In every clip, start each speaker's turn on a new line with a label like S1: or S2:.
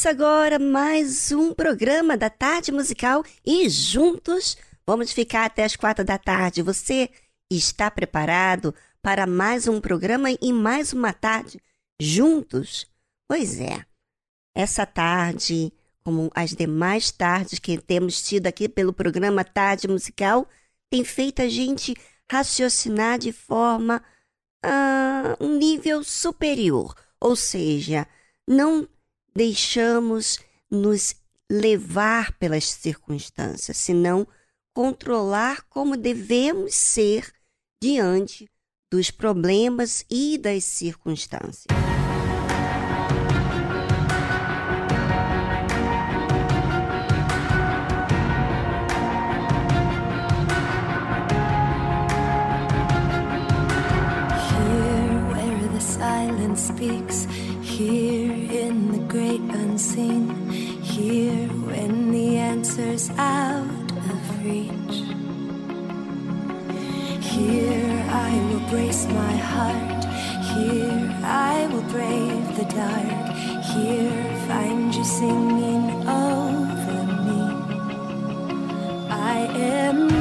S1: Começa agora mais um programa da Tarde Musical e juntos vamos ficar até as quatro da tarde. Você está preparado para mais um programa e mais uma tarde juntos? Pois é, essa tarde, como as demais tardes que temos tido aqui pelo programa Tarde Musical, tem feito a gente raciocinar de forma a um nível superior, ou seja, não deixamos nos levar pelas circunstâncias, senão controlar como devemos ser diante dos problemas e das circunstâncias.
S2: Answer's out of reach. Here I will brace my heart, here I will brave the dark, here find you singing over me. I am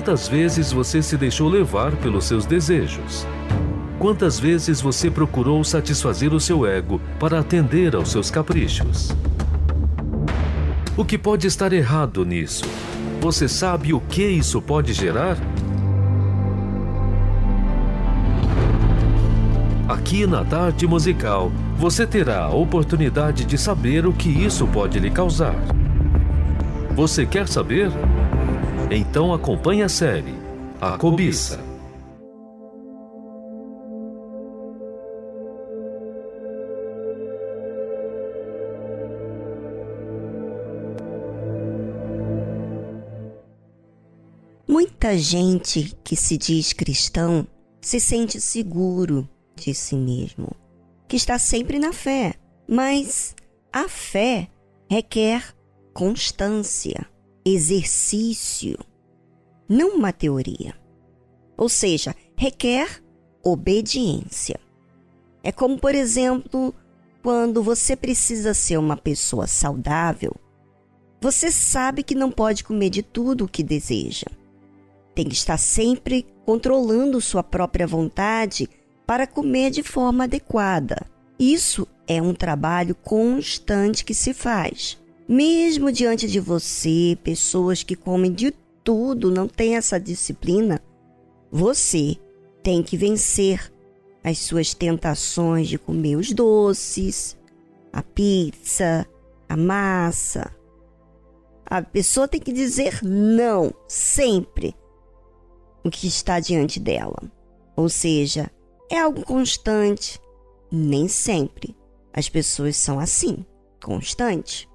S3: Quantas vezes você se deixou levar pelos seus desejos? Quantas vezes você procurou satisfazer o seu ego para atender aos seus caprichos? O que pode estar errado nisso? Você sabe o que isso pode gerar? Aqui na Tarde Musical, você terá a oportunidade de saber o que isso pode lhe causar. Você quer saber? Então acompanhe a série A Cobiça.
S1: Muita gente que se diz cristão se sente seguro de si mesmo, que está sempre na fé, mas a fé requer constância exercício, não uma teoria. Ou seja, requer obediência. É como, por exemplo, quando você precisa ser uma pessoa saudável, você sabe que não pode comer de tudo o que deseja. Tem que estar sempre controlando sua própria vontade para comer de forma adequada. Isso é um trabalho constante que se faz. Mesmo diante de você, pessoas que comem de tudo, não têm essa disciplina, você tem que vencer as suas tentações de comer os doces, a pizza, a massa. A pessoa tem que dizer não sempre o que está diante dela. Ou seja, é algo constante. Nem sempre as pessoas são assim, constante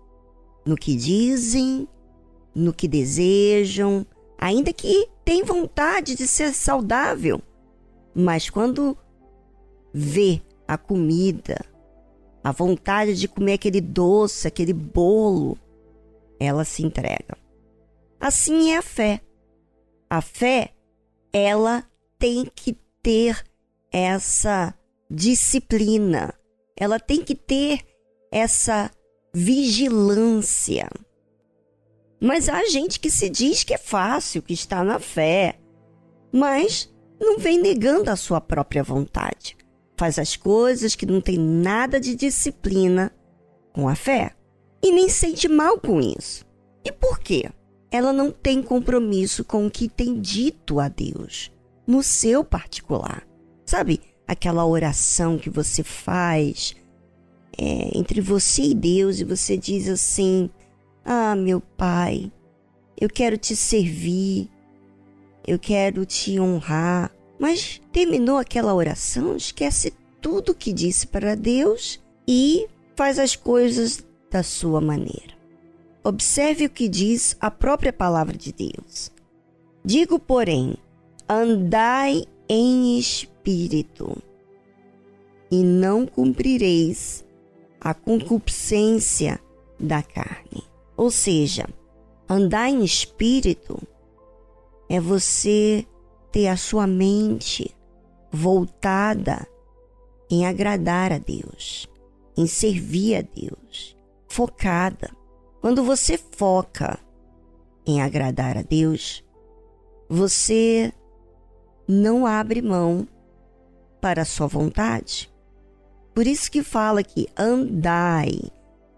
S1: no que dizem, no que desejam, ainda que tenham vontade de ser saudável. Mas quando vê a comida, a vontade de comer aquele doce, aquele bolo, ela se entrega. Assim é a fé. A fé, ela tem que ter essa disciplina, ela tem que ter essa vigilância. Mas há gente que se diz que é fácil, que está na fé, mas não vem negando a sua própria vontade. Faz as coisas que não tem nada de disciplina com a fé e nem sente mal com isso. E por quê? Ela não tem compromisso com o que tem dito a Deus. no seu particular. Sabe aquela oração que você faz é, entre você e Deus e você diz assim: Ah, meu Pai, eu quero te servir, eu quero te honrar. Mas terminou aquela oração, esquece tudo que disse para Deus e faz as coisas da sua maneira. Observe o que diz a própria palavra de Deus. Digo, porém, andai em espírito, e não cumprireis a concupiscência da carne. Ou seja, andar em espírito é você ter a sua mente voltada em agradar a Deus, em servir a Deus, focada. Quando você foca em agradar a Deus, você não abre mão para a sua vontade. Por isso que fala que andai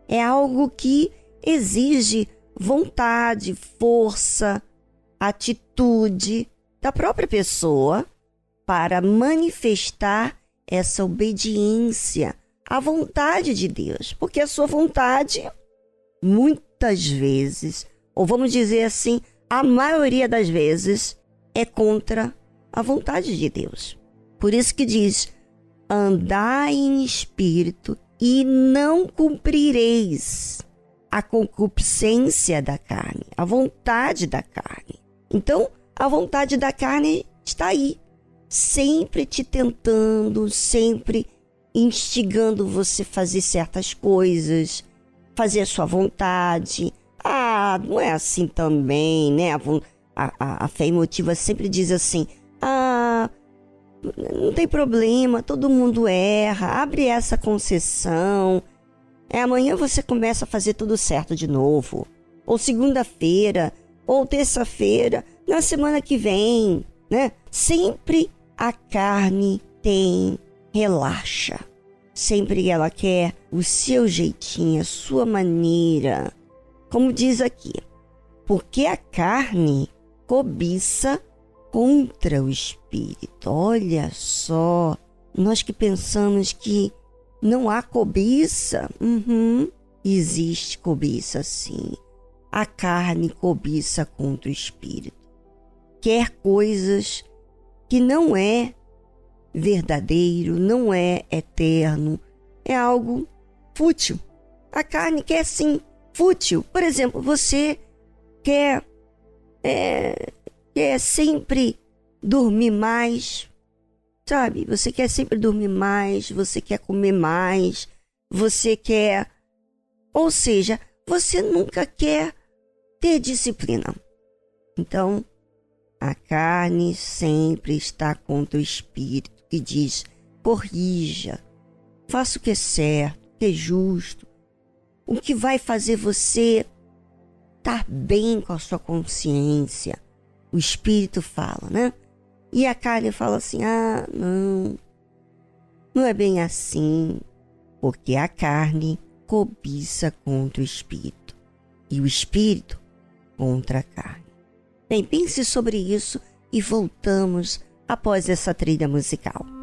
S1: é algo que exige vontade, força, atitude da própria pessoa para manifestar essa obediência à vontade de Deus, porque a sua vontade muitas vezes, ou vamos dizer assim, a maioria das vezes é contra a vontade de Deus. Por isso que diz: andai em espírito e não cumprireis a concupiscência da carne, a vontade da carne. Então, a vontade da carne está aí, sempre te tentando, sempre instigando você a fazer certas coisas, fazer a sua vontade. Ah, não é assim também, né? A, a, a fé emotiva sempre diz assim: ah, não tem problema, todo mundo erra, abre essa concessão. É amanhã você começa a fazer tudo certo de novo. Ou segunda-feira, ou terça-feira, na semana que vem, né? Sempre a carne tem relaxa. Sempre ela quer o seu jeitinho, a sua maneira. Como diz aqui, porque a carne cobiça contra o espírito. Olha só, nós que pensamos que não há cobiça, uhum, existe cobiça sim. A carne cobiça contra o espírito. Quer coisas que não é verdadeiro, não é eterno, é algo fútil. A carne quer sim fútil. Por exemplo, você quer é, quer sempre dormir mais, sabe? Você quer sempre dormir mais, você quer comer mais, você quer. Ou seja, você nunca quer ter disciplina. Então, a carne sempre está contra o espírito que diz: corrija, faça o que é certo, o que é justo, o que vai fazer você estar bem com a sua consciência o espírito fala, né? E a carne fala assim: ah, não, não é bem assim, porque a carne cobiça contra o espírito e o espírito contra a carne. Bem, pense sobre isso e voltamos após essa trilha musical.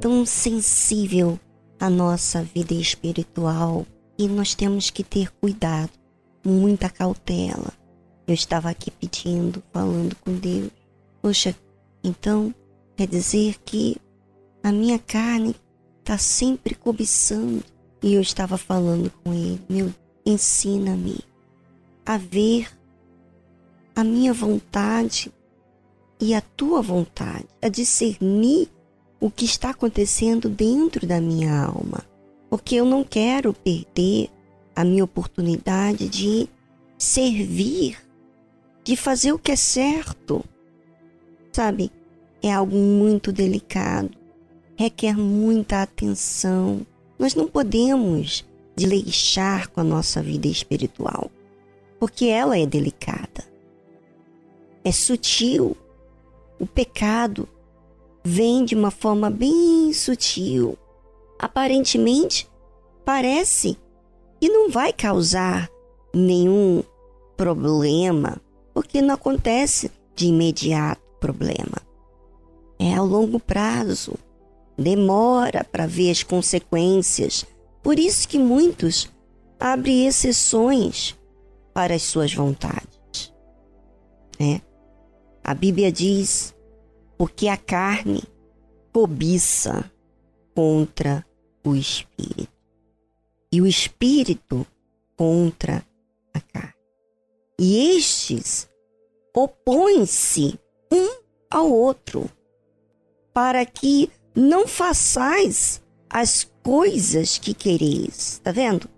S1: Tão sensível a nossa vida espiritual e nós temos que ter cuidado, muita cautela. Eu estava aqui pedindo, falando com Deus. Poxa, então quer dizer que a minha carne está sempre cobiçando. E eu estava falando com ele, meu, ensina-me a ver a minha vontade e a tua vontade, a discernir o que está acontecendo dentro da minha alma, porque eu não quero perder a minha oportunidade de servir, de fazer o que é certo. Sabe, é algo muito delicado, requer muita atenção. Nós não podemos desleixar com a nossa vida espiritual, porque ela é delicada, é sutil. O pecado vem de uma forma bem sutil. Aparentemente, parece que não vai causar nenhum problema, porque não acontece de imediato problema. É ao longo prazo, demora para ver as consequências. Por isso que muitos abrem exceções para as suas vontades. Né? A Bíblia diz porque a carne cobiça contra o espírito e o espírito contra a carne. E estes opõem-se um ao outro, para que não façais as coisas que quereis. Tá vendo?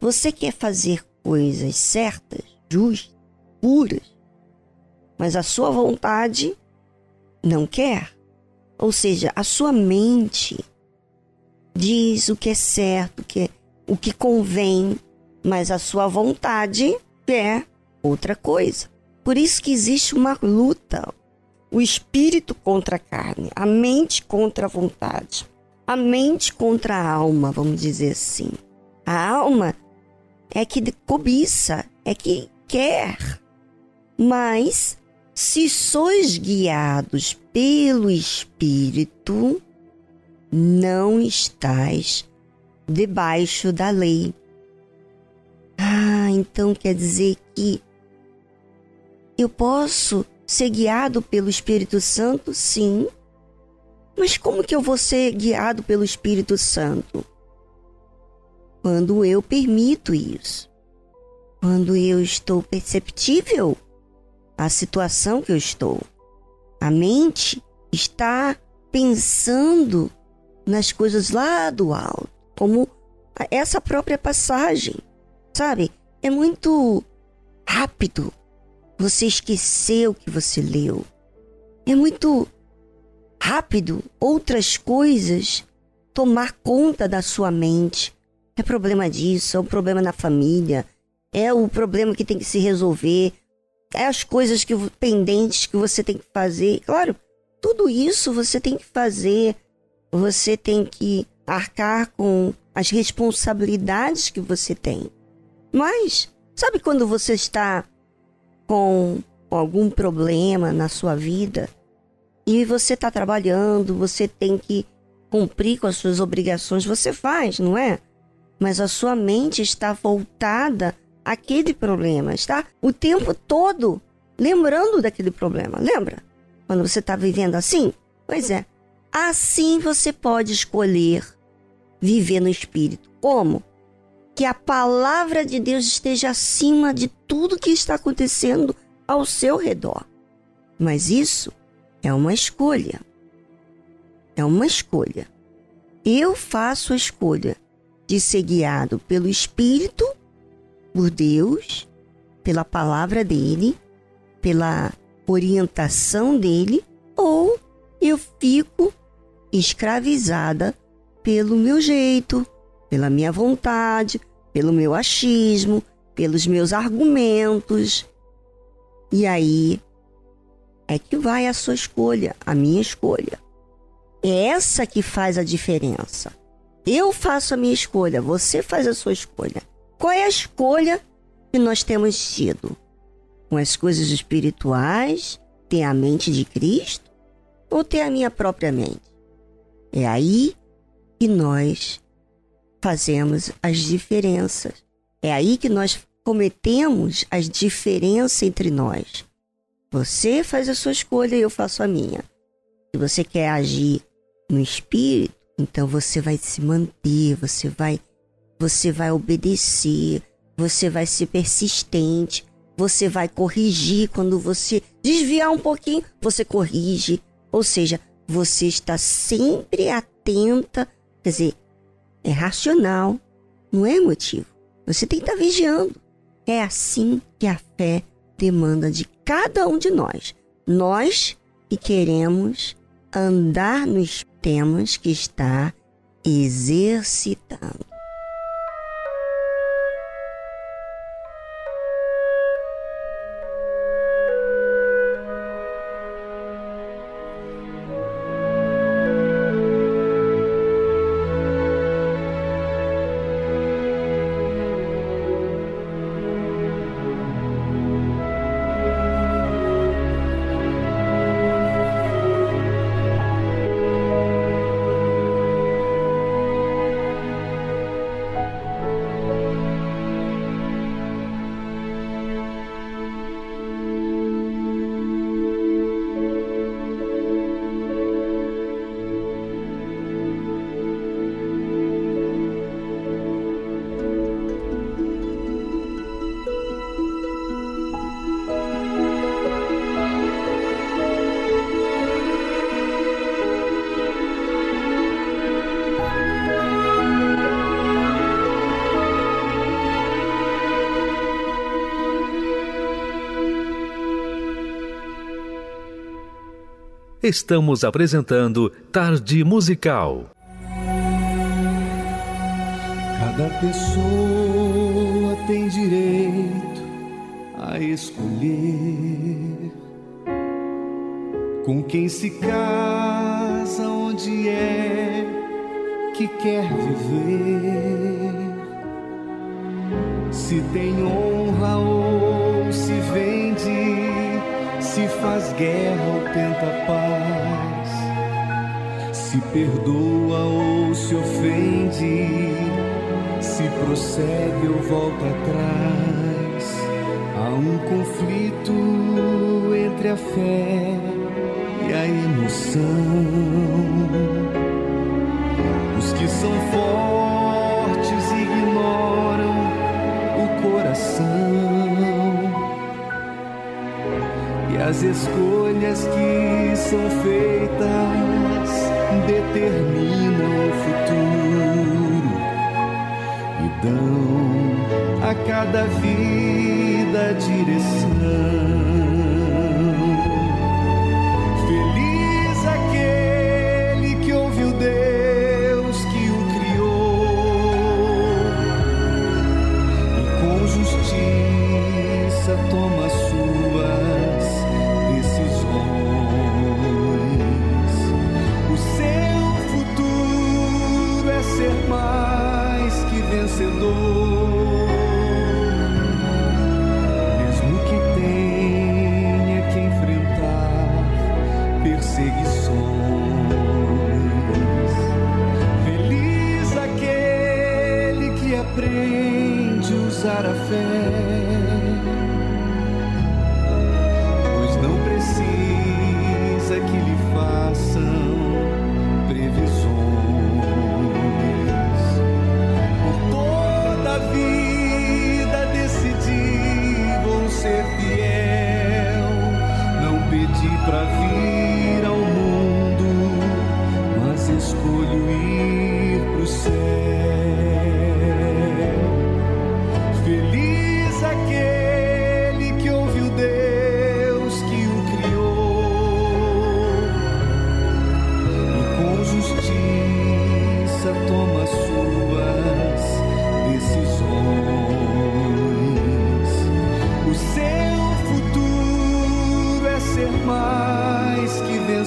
S1: Você quer fazer coisas certas, justas, puras, mas a sua vontade não quer. Ou seja, a sua mente diz o que é certo, o que, é, o que convém, mas a sua vontade quer outra coisa. Por isso que existe uma luta, o espírito contra a carne, a mente contra a vontade, a mente contra a alma, vamos dizer assim. A alma é que cobiça, é que quer, mas se sois guiados pelo Espírito, não estais debaixo da lei. Ah, então quer dizer que eu posso ser guiado pelo Espírito Santo? Sim. Mas como que eu vou ser guiado pelo Espírito Santo? Quando eu permito isso. Quando eu estou perceptível a situação que eu estou. A mente está pensando nas coisas lá do alto, como essa própria passagem, sabe? É muito rápido você esquecer o que você leu. É muito rápido outras coisas tomar conta da sua mente. É problema disso, é um problema na família, é o problema que tem que se resolver, as coisas que pendentes que você tem que fazer. Claro, tudo isso você tem que fazer. Você tem que arcar com as responsabilidades que você tem. Mas sabe quando você está com algum problema na sua vida e você está trabalhando, você tem que cumprir com as suas obrigações, você faz, não é? Mas a sua mente está voltada aquele problema, está o tempo todo lembrando daquele problema. Lembra? Quando você está vivendo assim? Pois é. Assim você pode escolher viver no espírito. Como? Que a palavra de Deus esteja acima de tudo que está acontecendo ao seu redor. Mas isso é uma escolha. É uma escolha. Eu faço a escolha de ser guiado pelo Espírito por Deus, pela palavra dele, pela orientação dele, ou eu fico escravizada pelo meu jeito, pela minha vontade, pelo meu achismo, pelos meus argumentos. E aí é que vai a sua escolha, a minha escolha. É essa que faz a diferença. Eu faço a minha escolha, você faz a sua escolha. Qual é a escolha que nós temos tido? Com as coisas espirituais, ter a mente de Cristo ou ter a minha própria mente? É aí que nós fazemos as diferenças. É aí que nós cometemos as diferenças entre nós. Você faz a sua escolha e eu faço a minha. Se você quer agir no espírito, então você vai se manter, você vai você vai obedecer, você vai ser persistente, você vai corrigir quando você desviar um pouquinho, você corrige. Ou seja, você está sempre atenta, quer dizer, é racional, não é emotivo. Você tem que estar vigiando. É assim que a fé demanda de cada um de nós. Nós que queremos andar nos temas que está exercitando.
S3: Estamos apresentando Tarde Musical.
S4: Cada pessoa tem direito a escolher com quem se casa, onde é que quer viver. Se tem honra ou se vende se faz guerra ou tenta paz, se perdoa ou se ofende, se prossegue ou volta atrás. Há um conflito entre a fé e a emoção. Os que são fortes ignoram o coração as escolhas que são feitas determinam o futuro e dão a cada vida direção.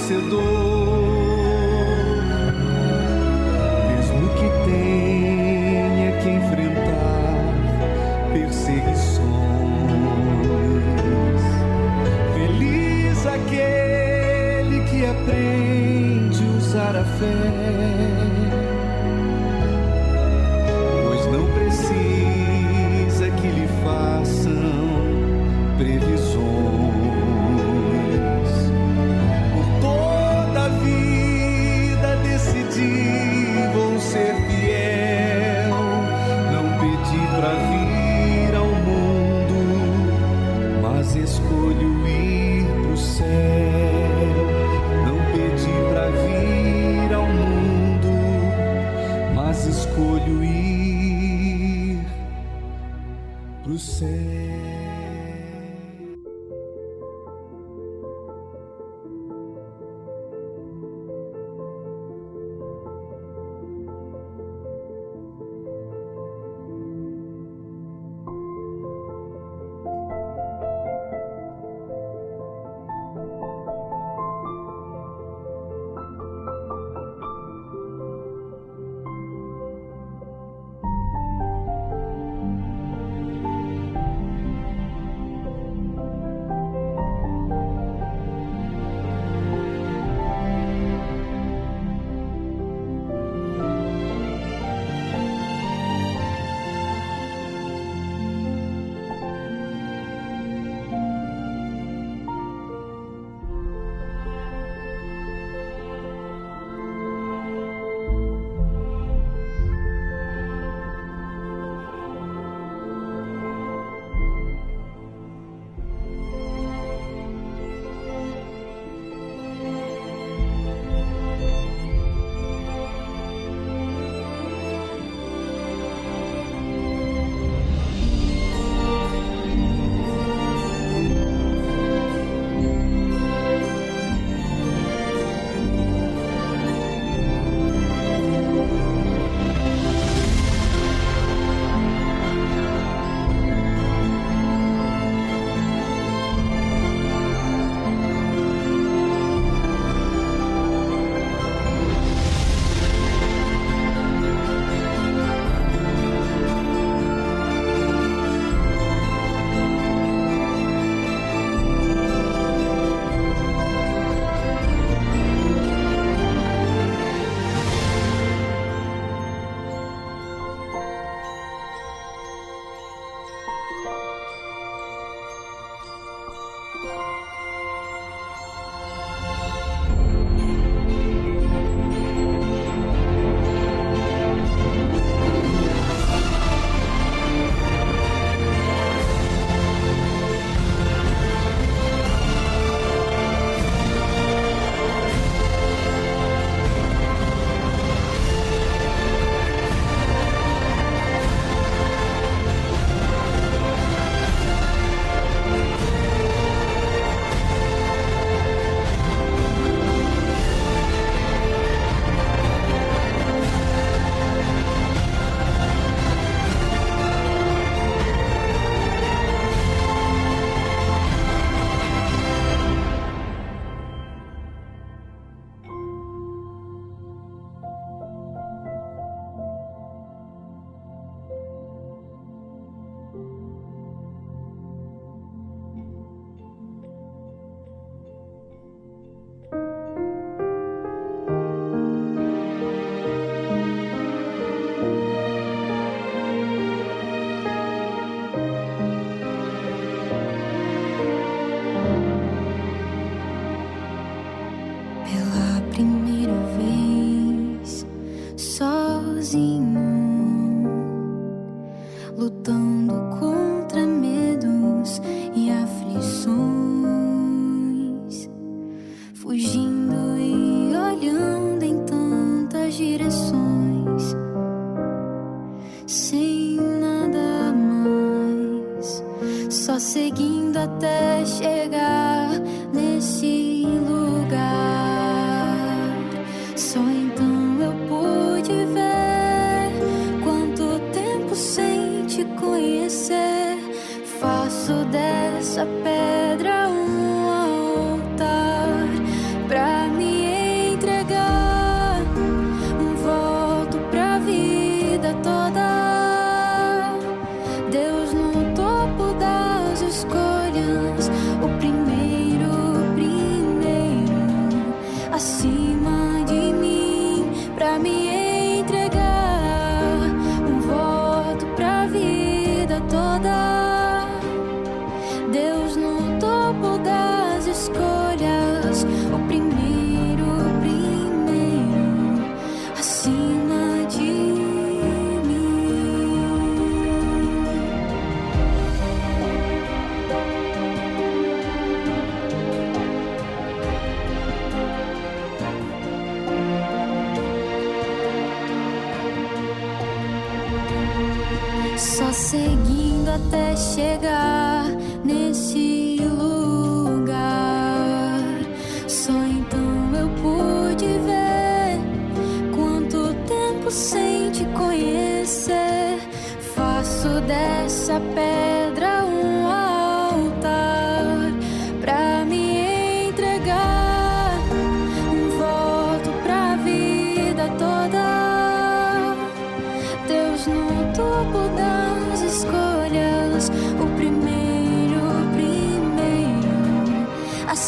S5: vencedor. Mesmo que tenha que enfrentar perseguições. Feliz aquele que aprende usar a fé.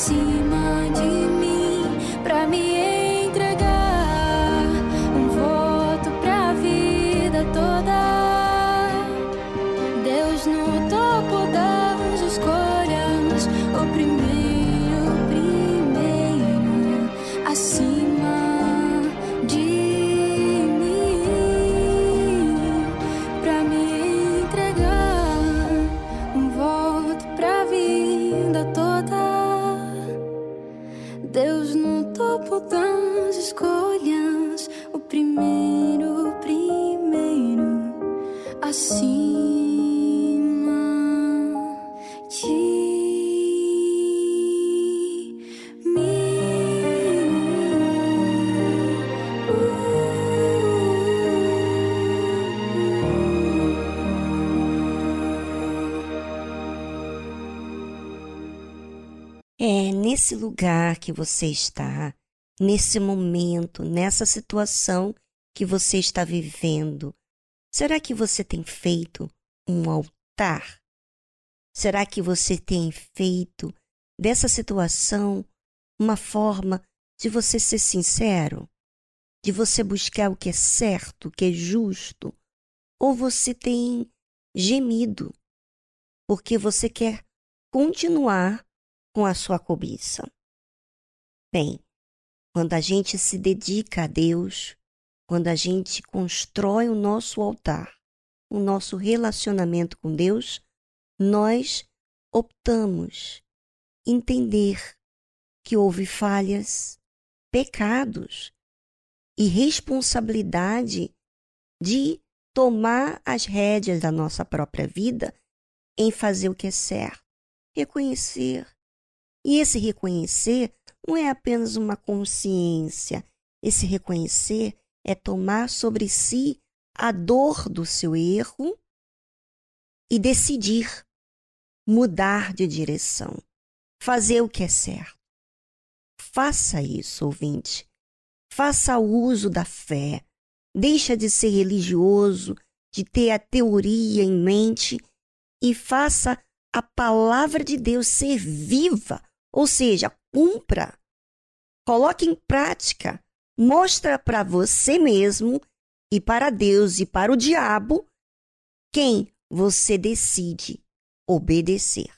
S5: Acima
S1: nesse lugar que você está, nesse momento, nessa situação que você está vivendo. Será que você tem feito um altar? Será que você tem feito dessa situação uma forma de você ser sincero? De você buscar o que é certo, o que é justo? Ou você tem gemido porque você quer continuar com a sua cobiça? Bem, quando a gente se dedica a Deus, quando a gente constrói o nosso altar, o nosso relacionamento com Deus, nós optamos entender que houve falhas, pecados e responsabilidade de tomar as rédeas da nossa própria vida em fazer o que é certo, reconhecer. E esse reconhecer não é apenas uma consciência, esse reconhecer é tomar sobre si a dor do seu erro e decidir mudar de direção, fazer o que é certo. Faça isso, ouvinte. Faça uso da fé. Deixa de ser religioso, de ter a teoria em mente e faça a palavra de Deus ser viva, ou seja, cumpra. Coloque em prática. Mostra para você mesmo e para Deus e para o diabo quem você decide obedecer.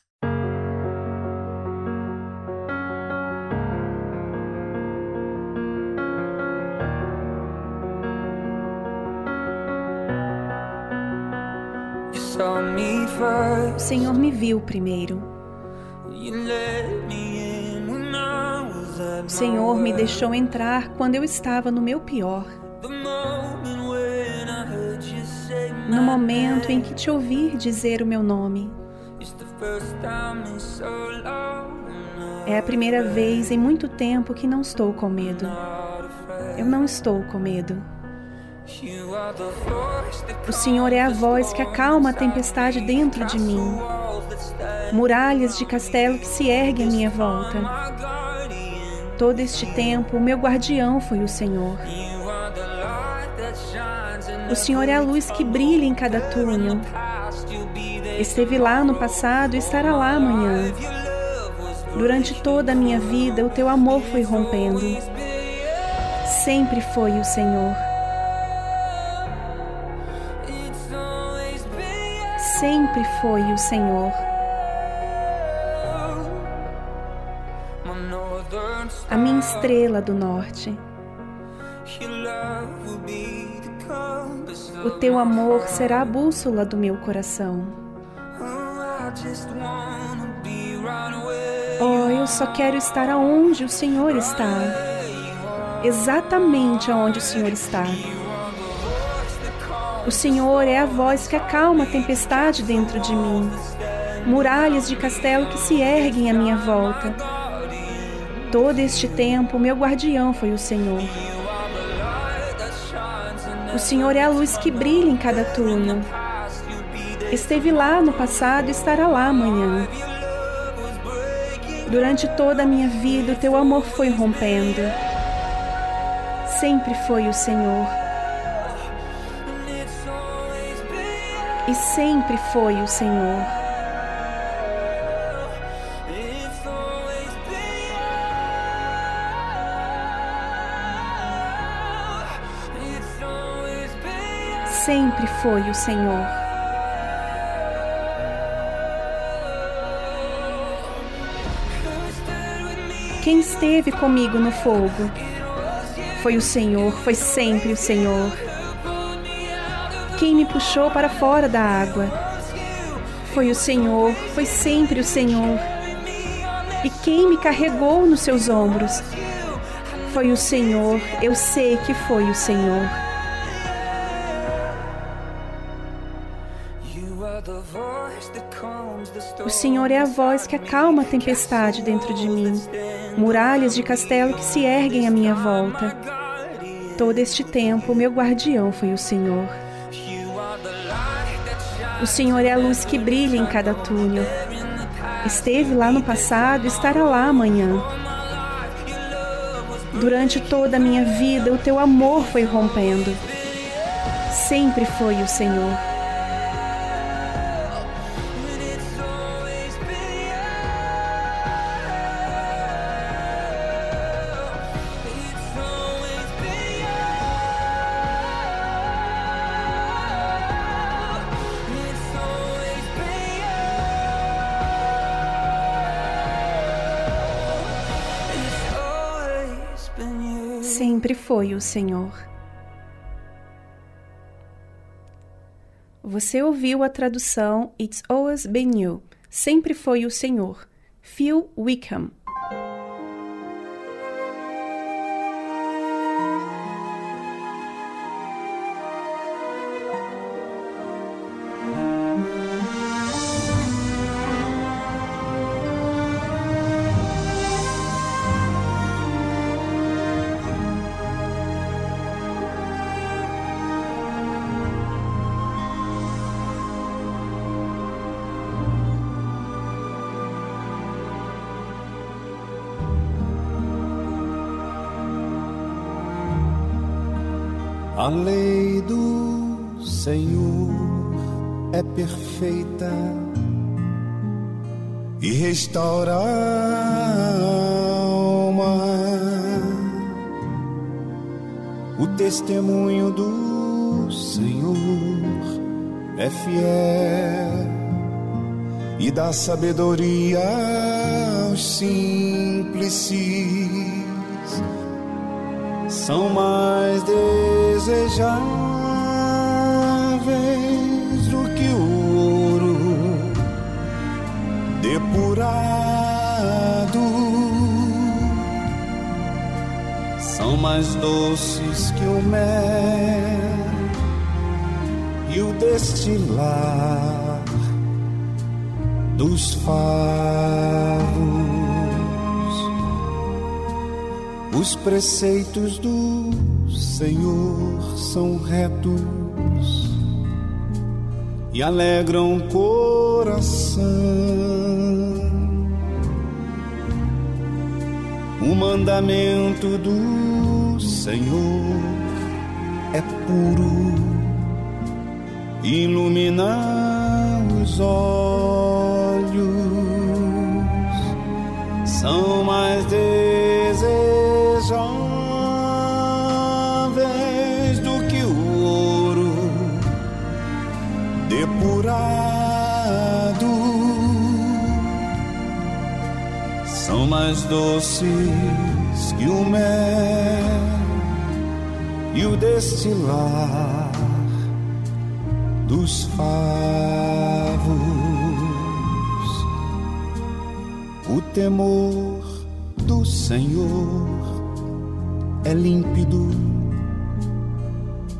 S6: O Senhor me viu primeiro. O Senhor me deixou entrar quando eu estava no meu pior. No momento em que te ouvir dizer o meu nome. É a primeira vez em muito tempo que não estou com medo. Eu não estou com medo. O Senhor é a voz que acalma a tempestade dentro de mim. Muralhas de castelo que se erguem à minha volta. Todo este tempo, o meu guardião foi o Senhor. O Senhor é a luz que brilha em cada túnel. Esteve lá no passado e estará lá amanhã. Durante toda a minha vida, o teu amor foi rompendo. Sempre foi o Senhor. Sempre foi o Senhor. Minha estrela do norte. O teu amor será a bússola do meu coração.
S7: Oh,
S6: eu só quero estar aonde o Senhor está. Exatamente aonde o Senhor está. O Senhor é a voz que acalma a tempestade dentro de mim, muralhas de castelo que se erguem à minha volta. Todo este tempo, meu guardião foi o Senhor. O Senhor é a luz que brilha em cada túnel. Esteve lá no passado e estará lá amanhã. Durante toda a minha vida, o teu amor foi rompendo. Sempre foi o Senhor. E sempre foi o Senhor. Sempre foi o Senhor. Quem esteve comigo no fogo? Foi o Senhor, foi sempre o Senhor. Quem me puxou para fora da água? Foi o Senhor, foi sempre o Senhor. E quem me carregou nos seus ombros? Foi o Senhor, eu sei que foi o Senhor. Senhor é a voz que acalma a tempestade dentro de mim, muralhas de castelo que se erguem à minha volta. Todo este tempo, meu guardião foi o Senhor. O Senhor é a luz que brilha em cada túnel. Esteve lá no passado estará lá amanhã. Durante toda a minha vida, o teu amor foi rompendo. Sempre foi o Senhor. Foi o Senhor. Você ouviu a tradução It's Always Been You. Sempre foi o Senhor. Phil Wickham.
S4: Testemunho do Senhor é fiel e dá sabedoria aos simples são mais desejáveis do que o ouro depurado. Mais doces que o mel e o destilar dos favos. Os preceitos do Senhor são retos e alegram o coração. O mandamento do Senhor é puro, ilumina os olhos, são mais desejáveis mais doces que o mel e o destilar dos favos. O temor do Senhor é límpido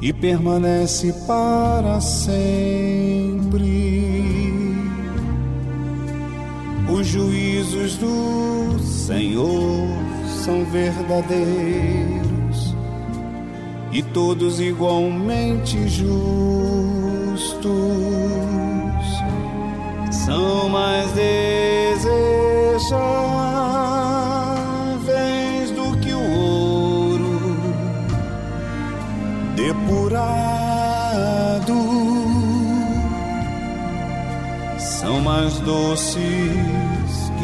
S4: e permanece para sempre. Juízos do Senhor são verdadeiros e todos igualmente justos. São mais desejáveis do que o ouro depurado. São mais doces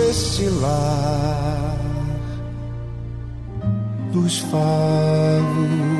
S4: e o destilar dos favos.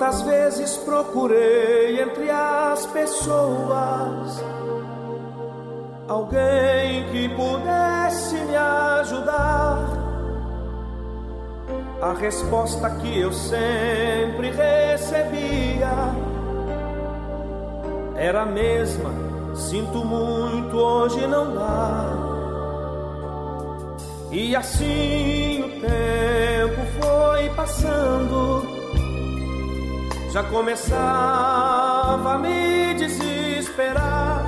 S8: Quantas vezes procurei entre as pessoas alguém que pudesse me ajudar. A resposta que eu sempre recebia era a mesma: sinto muito, hoje não dá. E assim o tempo foi passando já começava a me desesperar.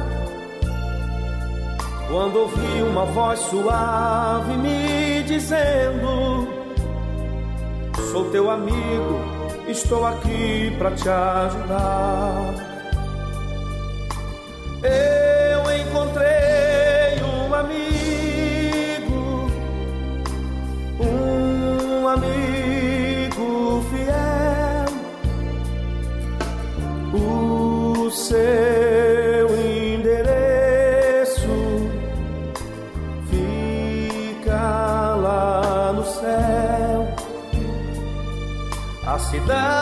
S8: Quando ouvi uma voz suave me dizendo: Sou teu amigo, estou aqui para te ajudar. Eu seu endereço. Fica lá no céu, a cidade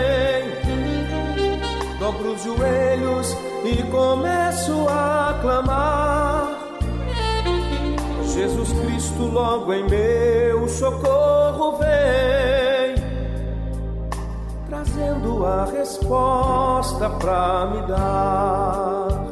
S8: dobro os joelhos e começo a clamar. Jesus Cristo, logo em meu socorro vem, trazendo a resposta pra me dar.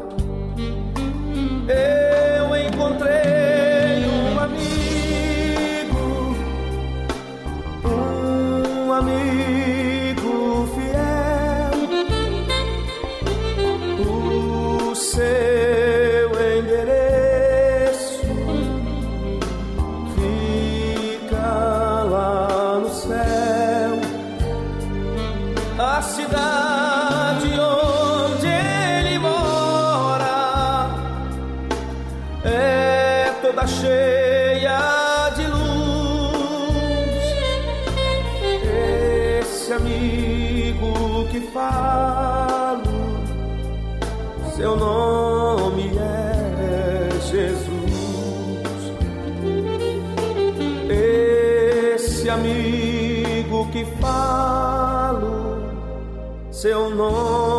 S8: Falo seu nome é Jesus. Esse amigo que falo, seu nome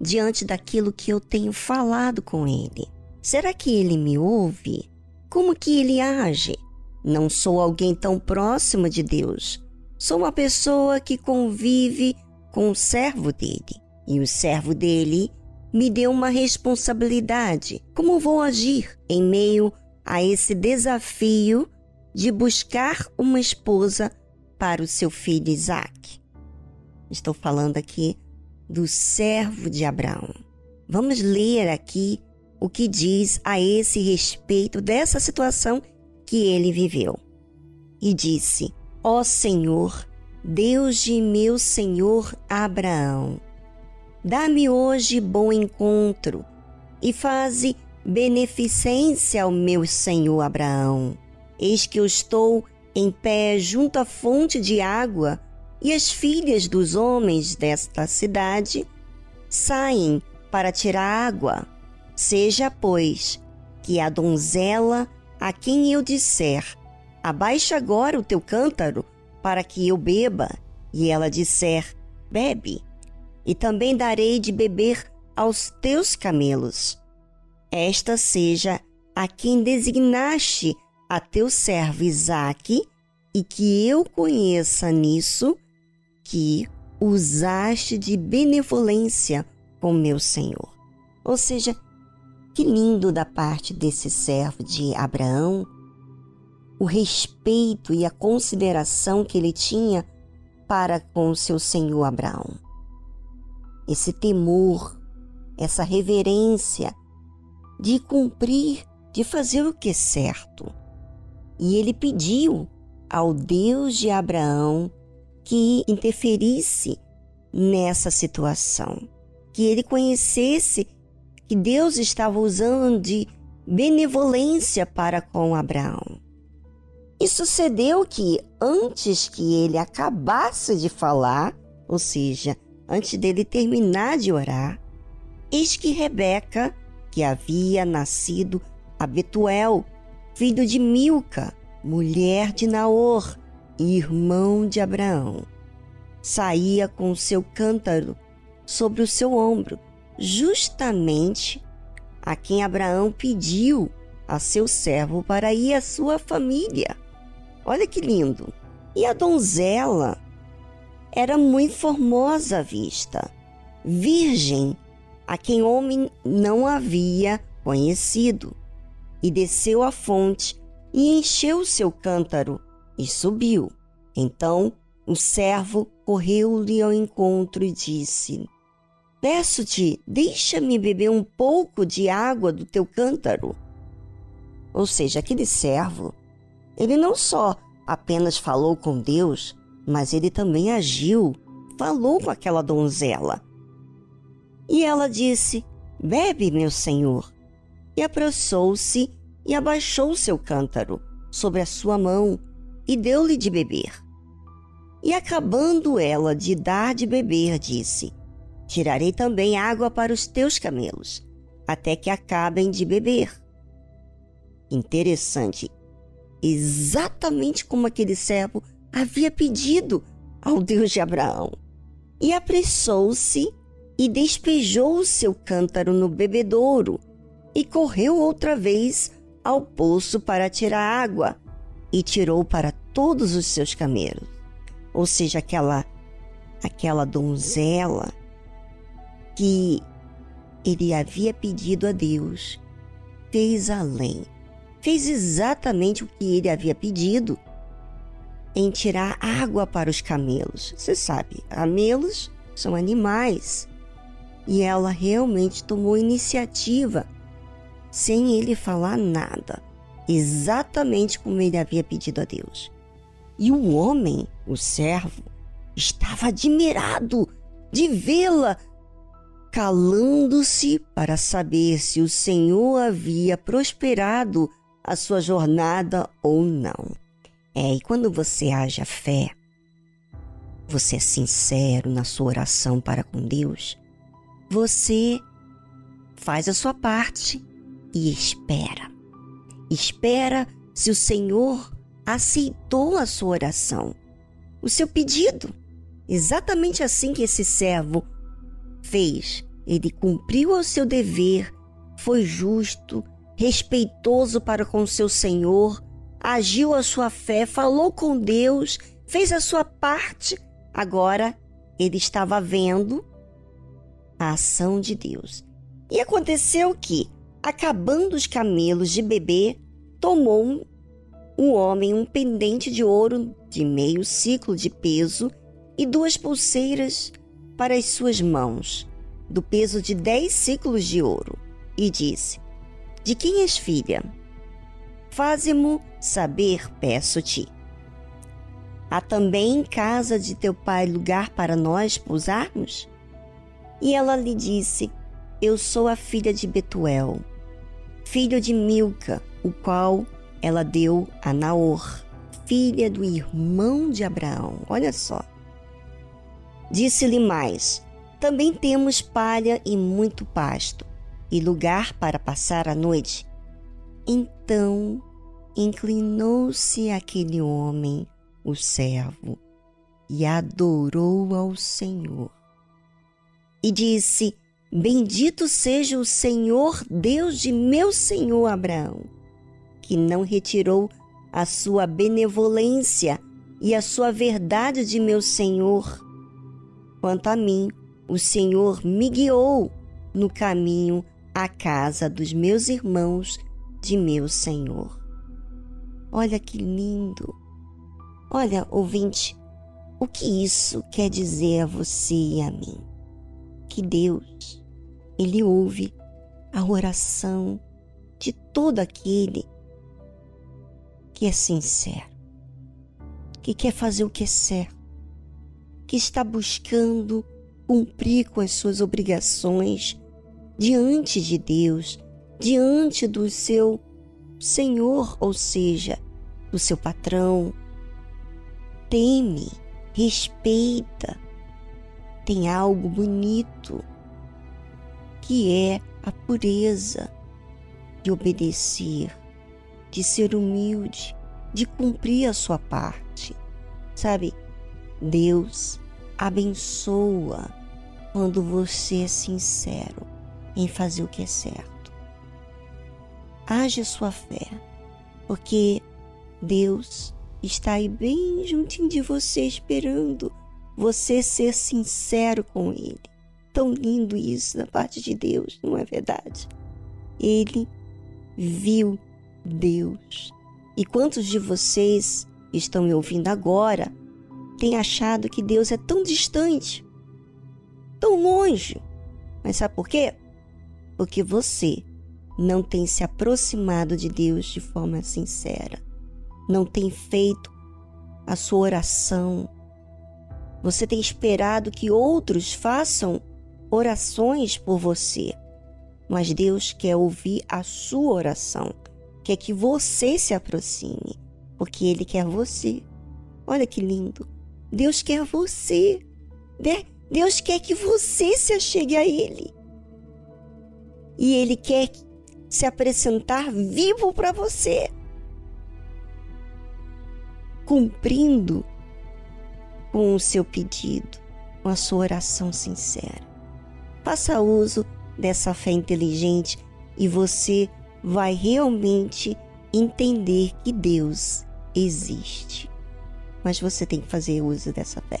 S1: Diante daquilo que eu tenho falado com Ele? Será que Ele me ouve? Como que Ele age? Não sou alguém tão próximo de Deus. Sou uma pessoa que convive com o servo dele. E o servo dele me deu uma responsabilidade. Como vou agir em meio a esse desafio de buscar uma esposa para o seu filho Isaac? Estou falando aqui do servo de Abraão. Vamos ler aqui o que diz a esse respeito dessa situação que ele viveu. E disse: Ó Senhor, Deus de meu senhor Abraão, dá-me hoje bom encontro e faze beneficência ao meu senhor Abraão. Eis que eu estou em pé junto à fonte de água e as filhas dos homens desta cidade saem para tirar água. Seja, pois, que a donzela a quem eu disser: Abaixa agora o teu cântaro para que eu beba, e ela disser: Bebe, e também darei de beber aos teus camelos. Esta seja a quem designaste a teu servo Isaque, e que eu conheça nisso que usaste de benevolência com meu Senhor. Ou seja, que lindo da parte desse servo de Abraão o respeito e a consideração que ele tinha para com seu senhor Abraão. Esse temor, essa reverência de cumprir, de fazer o que é certo. E ele pediu ao Deus de Abraão que interferisse nessa situação, que ele conhecesse que Deus estava usando de benevolência para com Abraão. E sucedeu que antes que ele acabasse de falar, ou seja, antes dele terminar de orar, eis que Rebeca, que havia nascido a Betuel, filho de Milca, mulher de Naor, irmão de Abraão, saía com seu cântaro sobre o seu ombro, justamente a quem Abraão pediu a seu servo para ir à sua família. Olha que lindo! E a donzela era muito formosa à vista, virgem, a quem homem não havia conhecido, e desceu à fonte e encheu seu cântaro e subiu. Então o servo correu-lhe ao encontro e disse: Peço-te, deixa-me beber um pouco de água do teu cântaro. Ou seja, aquele servo, ele não só apenas falou com Deus, mas ele também agiu, falou com aquela donzela. E ela disse: Bebe, meu senhor. E apressou-se e abaixou seu cântaro sobre a sua mão e deu-lhe de beber. E acabando ela de dar de beber, disse: Tirarei também água para os teus camelos, até que acabem de beber. Interessante. exatamente como aquele servo havia pedido ao Deus de Abraão. E apressou-se e despejou o seu cântaro no bebedouro e correu outra vez ao poço para tirar água e tirou para todos os seus camelos. Ou seja, aquela aquela donzela que ele havia pedido a Deus fez além. Fez exatamente o que ele havia pedido em tirar água para os camelos. Você sabe, camelos são animais. E ela realmente tomou iniciativa sem ele falar nada, exatamente como ele havia pedido a Deus. E o homem, o servo, estava admirado de vê-la calando-se para saber se o Senhor havia prosperado a sua jornada ou não. É, e quando você age a fé, você é sincero na sua oração para com Deus, você faz a sua parte e espera. Espera se o Senhor aceitou a sua oração, o seu pedido. Exatamente assim que esse servo fez. Ele cumpriu o seu dever, foi justo, respeitoso para com seu Senhor, agiu a sua fé, falou com Deus, fez a sua parte. Agora ele estava vendo a ação de Deus. E aconteceu que, acabando os camelos de beber, tomou um homem um pendente de ouro de meio ciclo de peso e duas pulseiras para as suas mãos, do peso de dez ciclos de ouro, e disse: De quem és filha? Faze-mo saber, peço-te. Há também em casa de teu pai lugar para nós pousarmos? E ela lhe disse: Eu sou a filha de Betuel, filho de Milca, o qual ela deu a Naor, filha do irmão de Abraão. Olha só. Disse-lhe mais: Também temos palha e muito pasto, e lugar para passar a noite. Então inclinou-se aquele homem, o servo, e adorou ao Senhor. E disse: Bendito seja o Senhor, Deus de meu senhor Abraão, que não retirou a sua benevolência e a sua verdade de meu senhor Quanto a mim, o Senhor me guiou no caminho à casa dos meus irmãos de meu Senhor. Olha que lindo! Olha, ouvinte, o que isso quer dizer a você e a mim? Que Deus, Ele ouve a oração de todo aquele que é sincero, que quer fazer o que é certo que está buscando cumprir com as suas obrigações diante de Deus, diante do seu Senhor, ou seja, do seu patrão. Teme, respeita, tem algo bonito que é a pureza de obedecer, de ser humilde, de cumprir a sua parte. Sabe, Deus abençoa quando você é sincero em fazer o que é certo. Age sua fé, porque Deus está aí bem juntinho de você esperando você ser sincero com Ele. Tão lindo isso da parte de Deus, não é verdade? Ele viu Deus. E quantos de vocês estão me ouvindo agora tem achado que Deus é tão distante, tão longe. Mas sabe por quê? Porque você não tem se aproximado de Deus de forma sincera, não tem feito a sua oração. Você tem esperado que outros façam orações por você, mas Deus quer ouvir a sua oração, quer que você se aproxime, porque Ele quer você. Olha que lindo! Deus quer você. Né? Deus quer que você se achegue a Ele. E Ele quer se apresentar vivo para você. cumprindo com o seu pedido, com a sua oração sincera. Faça uso dessa fé inteligente e você vai realmente entender que Deus existe. Mas você tem que fazer uso dessa fé.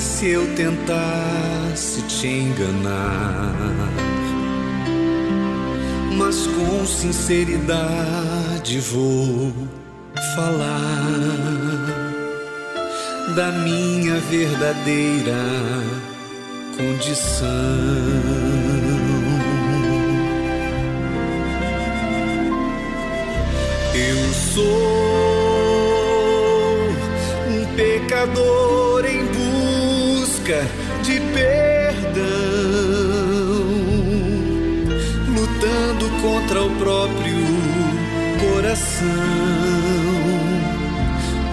S4: se eu tentasse te enganar mas com sinceridade vou falar da minha verdadeira condição. Eu sou um pecador em busca de perdão, lutando contra o próprio coração.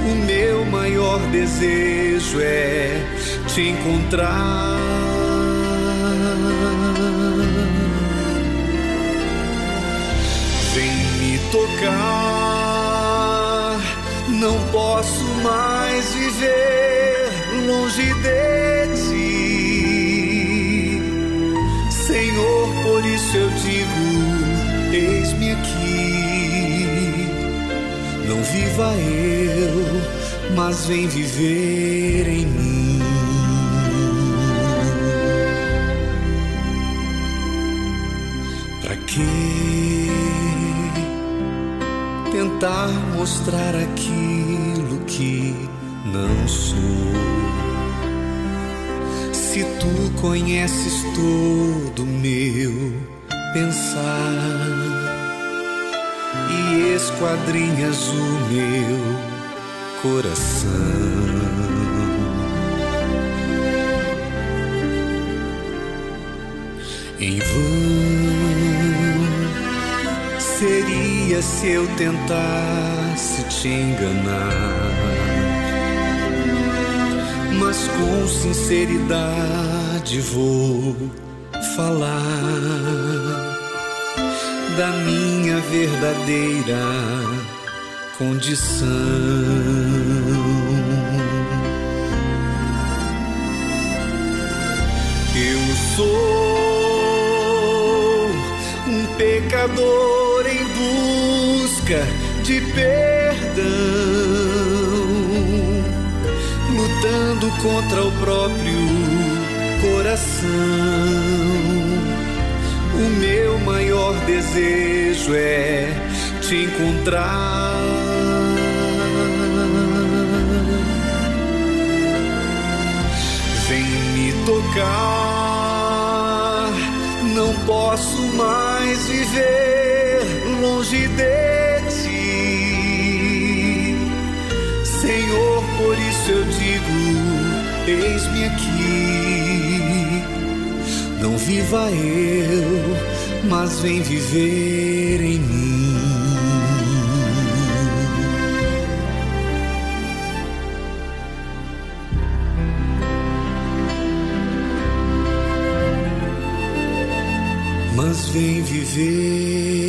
S4: O meu maior desejo é te encontrar. Vem me tocar, não posso mais viver longe de isso eu digo: eis-me aqui. Não viva eu, mas vem viver em mim. Pra que tentar mostrar aquilo que não sou? Se tu conheces todo meu pensar e esquadrinhas o meu coração. Em vão seria se eu tentasse te enganar, mas com sinceridade vou falar da minha verdadeira condição. Eu sou um pecador em busca de perdão, lutando contra o próprio coração. O meu maior desejo é te encontrar. Vem me tocar, não posso mais viver longe de ti. Senhor, por isso eu digo: eis-me aqui. Não viva eu, mas vem viver em mim. Mas vem viver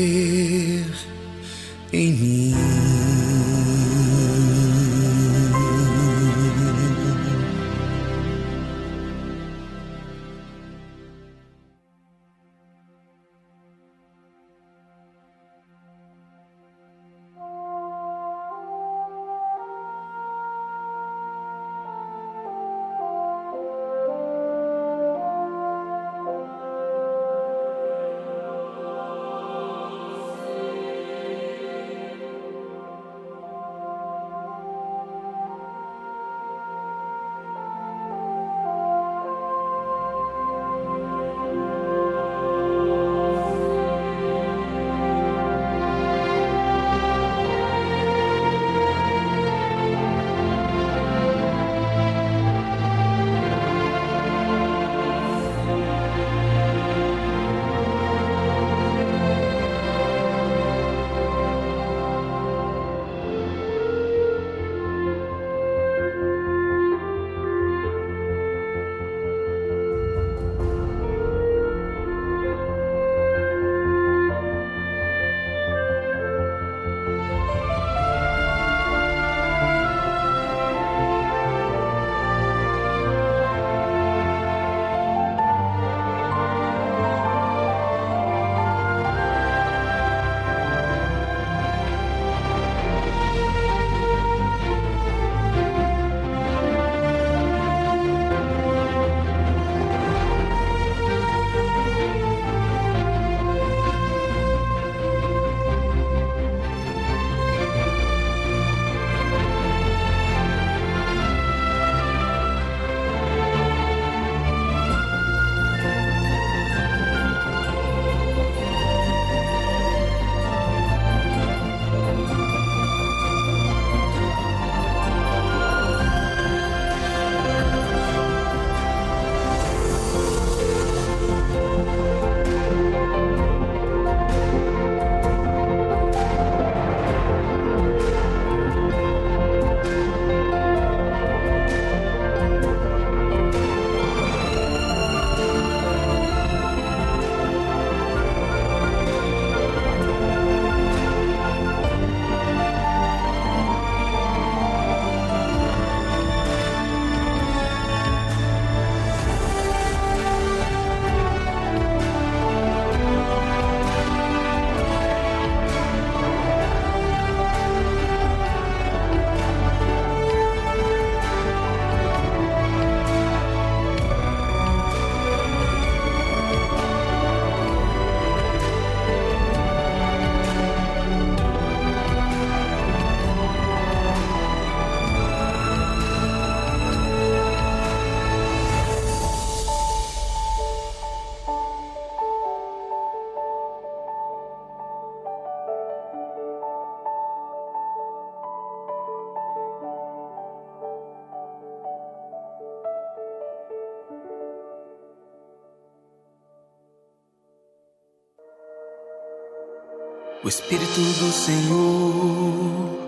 S6: Espírito do Senhor,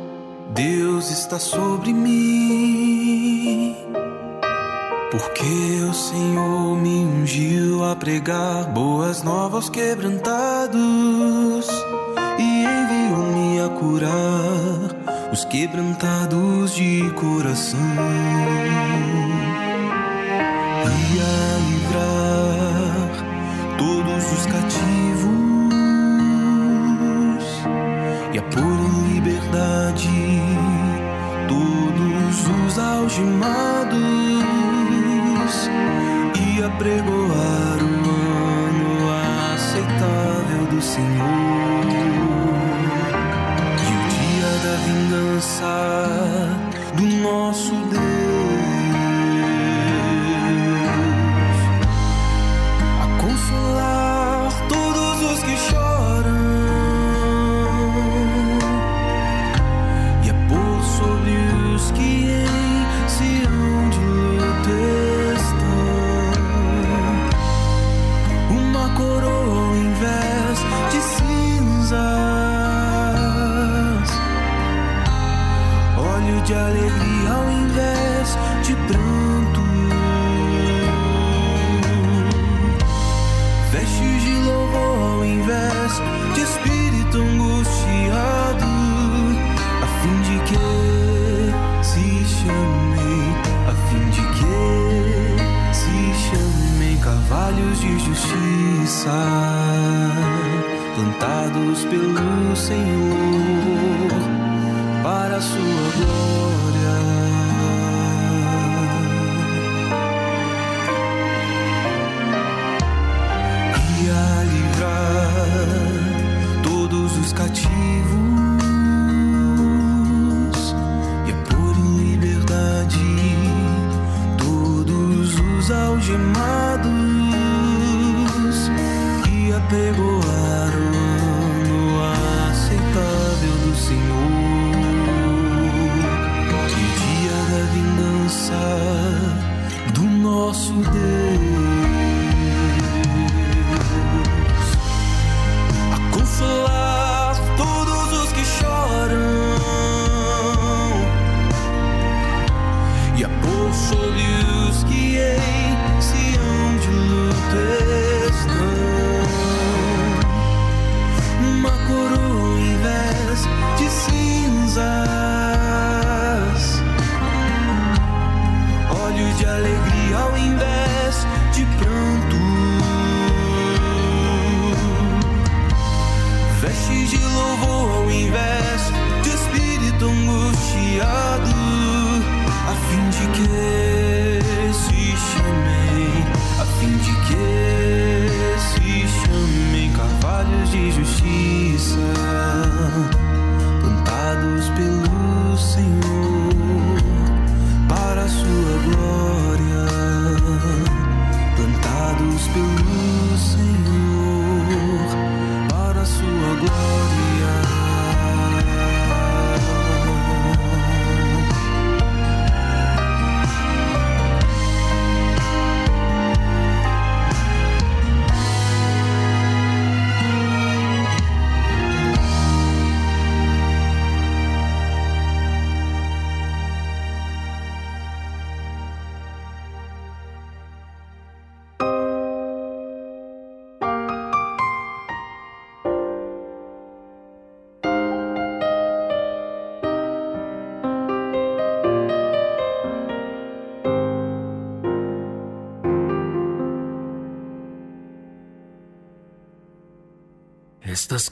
S6: Deus está sobre mim. Porque o Senhor me ungiu a pregar boas novas quebrantados e enviou-me a curar os quebrantados de coração algemados e apregoar o ano aceitável do Senhor. E o dia da vingança do nosso Deus justiça, plantados pelo Senhor para a sua glória.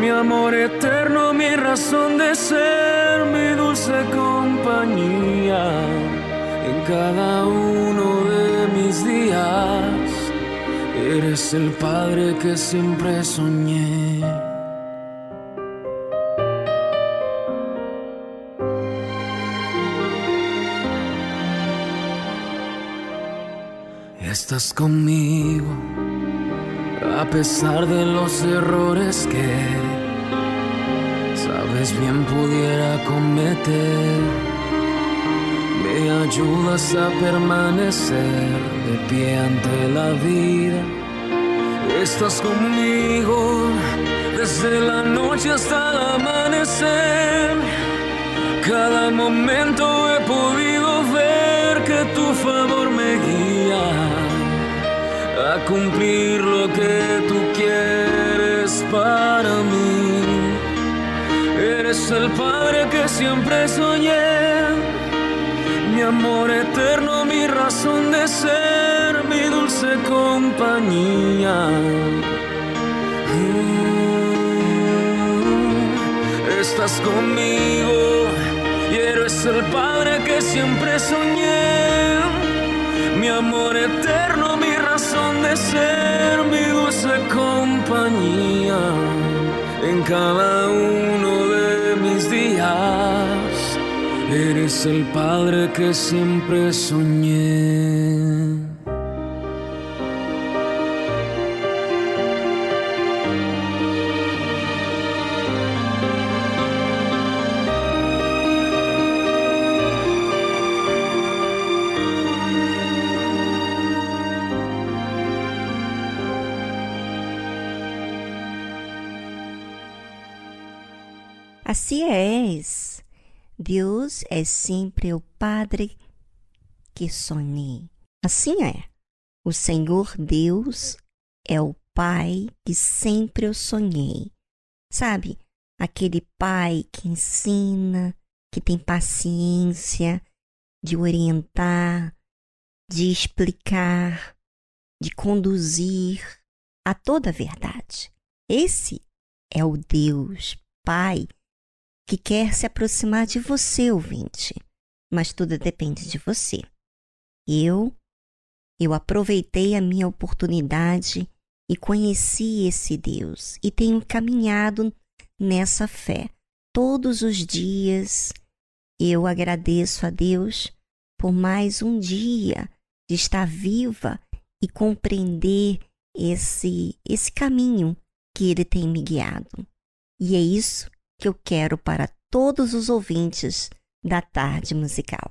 S5: mi amor eterno, mi razón de ser, mi dulce compañía en cada uno de mis días. Eres el Padre que siempre soñé. Estás conmigo a pesar de los errores que sabes bien pudiera cometer. Me ayudas a permanecer de pie ante la vida. Estás conmigo desde la noche hasta el amanecer. Cada momento he podido ver que tu favor me guía a cumplir lo que tú quieres para mí. Eres el Padre que siempre soñé, mi amor eterno, mi razón de ser, mi dulce compañía. Mm, Estás conmigo y eres el Padre que siempre soñé, mi amor eterno, mi razón de ser, mi dulce compañía en cada uno de mis días. Eres el Padre que siempre soñé.
S1: Deus é sempre o Padre que sonhei. Assim é. O Senhor Deus é o Pai que sempre eu sonhei. Sabe, aquele Pai que ensina, que tem paciência de orientar, de explicar, de conduzir a toda a verdade. Esse é o Deus Pai que quer se aproximar de você, ouvinte, mas tudo depende de você. Eu, eu aproveitei a minha oportunidade e conheci esse Deus e tenho caminhado nessa fé todos os dias. Eu agradeço a Deus por mais um dia de estar viva e compreender esse esse caminho que ele tem me guiado. E é isso que eu quero para todos os ouvintes da tarde musical.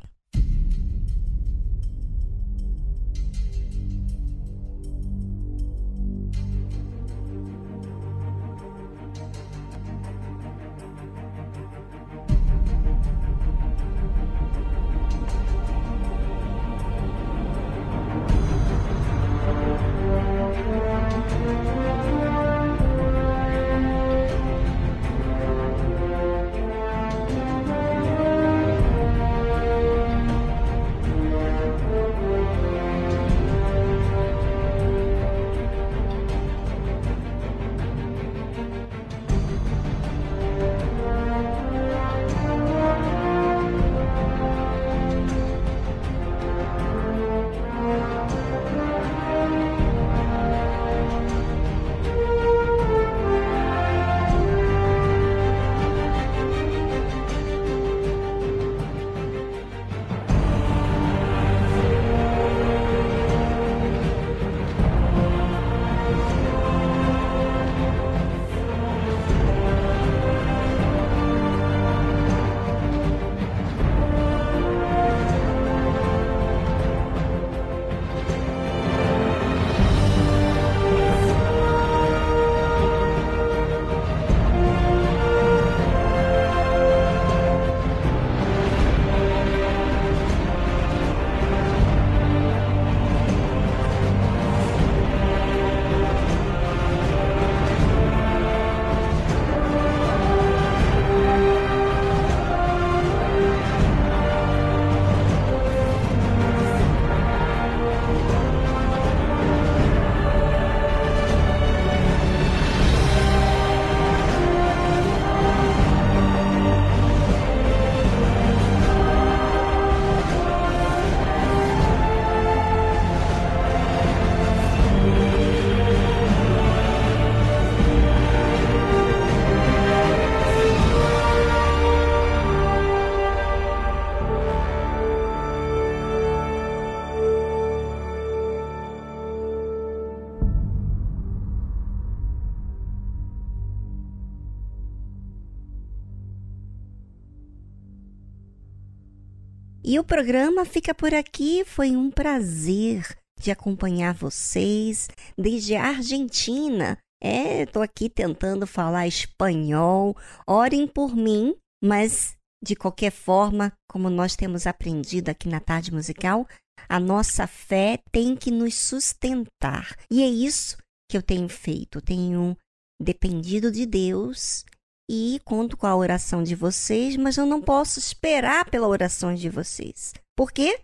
S1: E o programa fica por aqui. Foi um prazer de acompanhar vocês desde a Argentina. É, tô aqui tentando falar espanhol. Orem por mim, mas de qualquer forma, como nós temos aprendido aqui na tarde musical, a nossa fé tem que nos sustentar. E é isso que eu tenho feito. Tenho dependido de Deus e conto com a oração de vocês, mas eu não posso esperar pela oração de vocês. Por quê?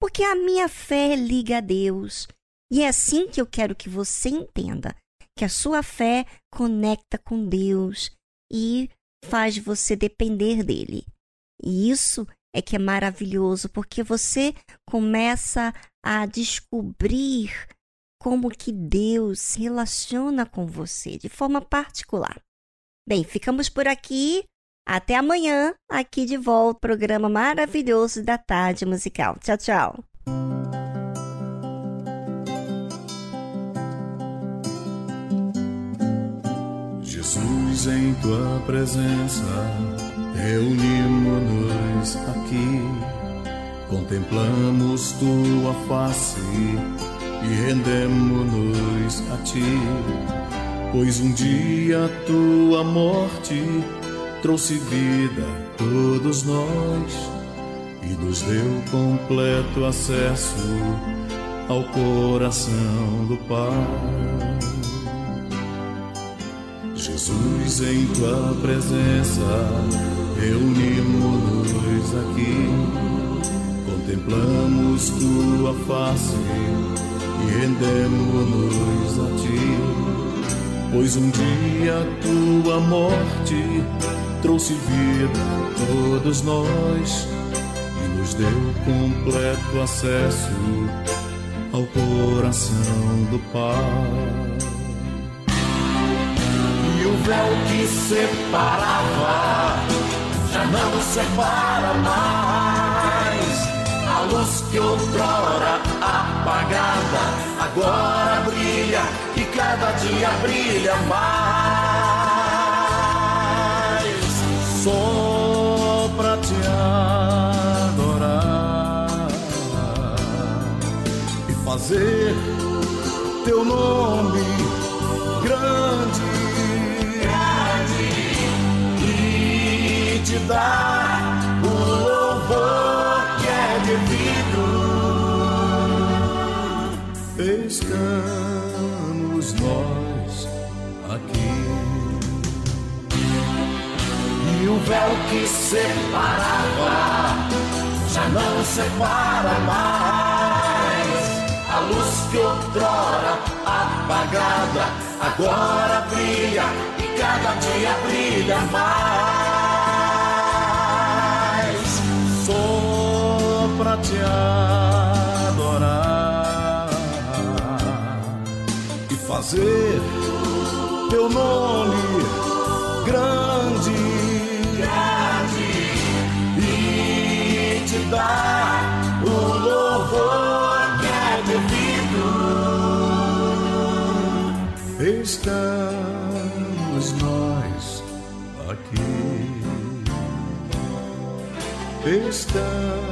S1: Porque a minha fé liga a Deus. E é assim que eu quero que você entenda que a sua fé conecta com Deus e faz você depender dele. E isso é que é maravilhoso, porque você começa a descobrir como que Deus se relaciona com você de forma particular. Bem, ficamos por aqui. Até amanhã, aqui de volta, programa maravilhoso da tarde musical. Tchau, tchau.
S4: Jesus, em tua presença, reunimos-nos aqui, contemplamos tua face e rendemos-nos a ti. Pois um dia tua morte trouxe vida a todos nós e nos deu completo acesso ao coração do Pai. Jesus, em tua presença, reunimos-nos aqui, contemplamos tua face e rendemos-nos a ti. Pois um dia tua morte trouxe vida a todos nós e nos deu completo acesso ao coração do Pai.
S9: E o véu que separava já não separa mais. A luz que outrora apagada agora brilha cada dia brilha mais.
S4: Só pra te adorar e fazer teu nome grande,
S9: grande e te dar o louvor que é devido. Véu que separava já não separa mais. A luz que outrora apagada agora brilha e cada dia brilha mais.
S4: Só pra te adorar e fazer teu nome grande
S9: o louvor que é devido.
S4: Estamos nós aqui. Estamos